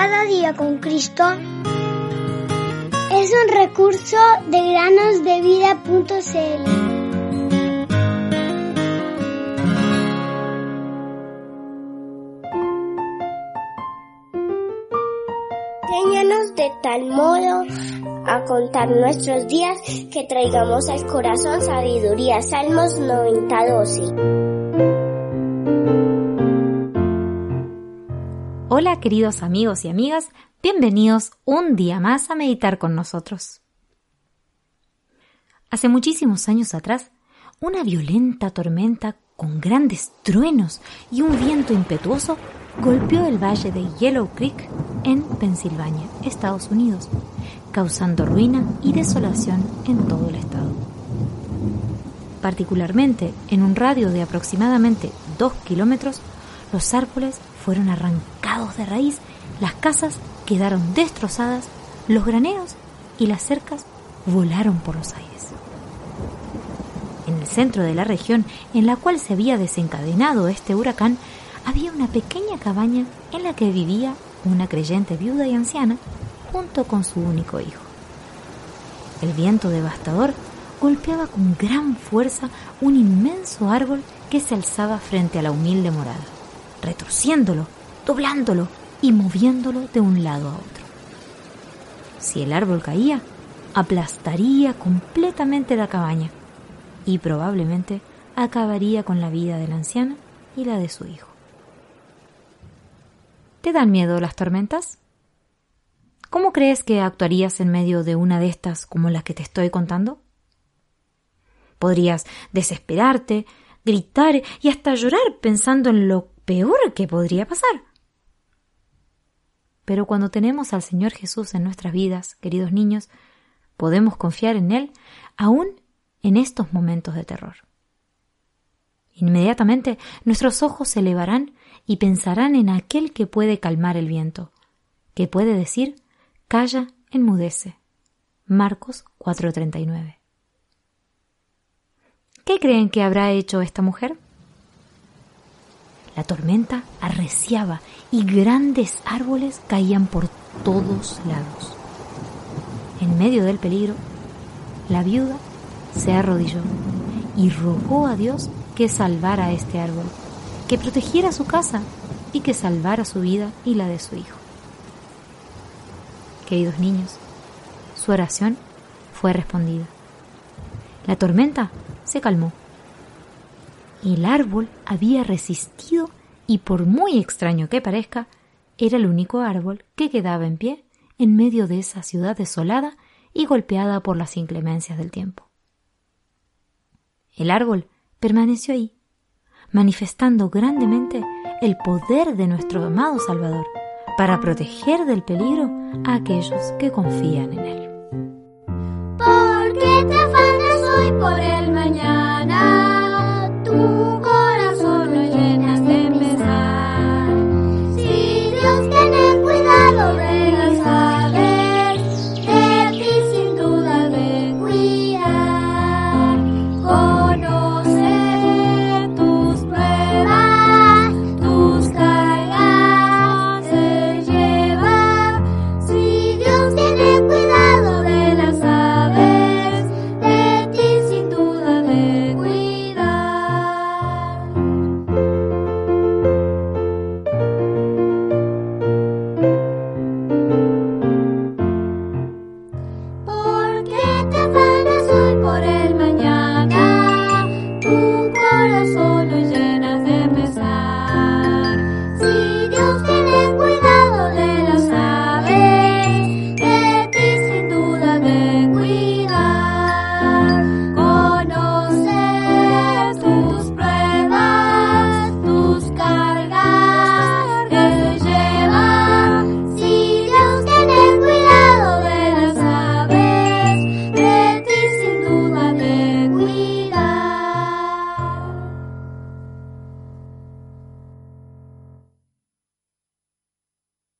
Cada día con Cristo es un recurso de granosdevida.cl. Enséñanos de tal modo a contar nuestros días que traigamos al corazón sabiduría. Salmos 90:12. Hola queridos amigos y amigas, bienvenidos un día más a meditar con nosotros. Hace muchísimos años atrás, una violenta tormenta con grandes truenos y un viento impetuoso golpeó el valle de Yellow Creek en Pensilvania, Estados Unidos, causando ruina y desolación en todo el estado. Particularmente en un radio de aproximadamente 2 kilómetros, los árboles fueron arrancados de raíz, las casas quedaron destrozadas, los graneros y las cercas volaron por los aires. En el centro de la región en la cual se había desencadenado este huracán, había una pequeña cabaña en la que vivía una creyente viuda y anciana junto con su único hijo. El viento devastador golpeaba con gran fuerza un inmenso árbol que se alzaba frente a la humilde morada retorciéndolo, doblándolo y moviéndolo de un lado a otro. Si el árbol caía, aplastaría completamente la cabaña y probablemente acabaría con la vida de la anciana y la de su hijo. ¿Te dan miedo las tormentas? ¿Cómo crees que actuarías en medio de una de estas como las que te estoy contando? Podrías desesperarte, gritar y hasta llorar pensando en lo peor que podría pasar. Pero cuando tenemos al Señor Jesús en nuestras vidas, queridos niños, podemos confiar en Él aún en estos momentos de terror. Inmediatamente nuestros ojos se elevarán y pensarán en aquel que puede calmar el viento, que puede decir, calla, enmudece. Marcos 4:39. ¿Qué creen que habrá hecho esta mujer? La tormenta arreciaba y grandes árboles caían por todos lados. En medio del peligro, la viuda se arrodilló y rogó a Dios que salvara a este árbol, que protegiera su casa y que salvara su vida y la de su hijo. Queridos niños, su oración fue respondida. La tormenta se calmó el árbol había resistido y por muy extraño que parezca, era el único árbol que quedaba en pie en medio de esa ciudad desolada y golpeada por las inclemencias del tiempo. El árbol permaneció ahí, manifestando grandemente el poder de nuestro amado Salvador para proteger del peligro a aquellos que confían en él. corazón llenas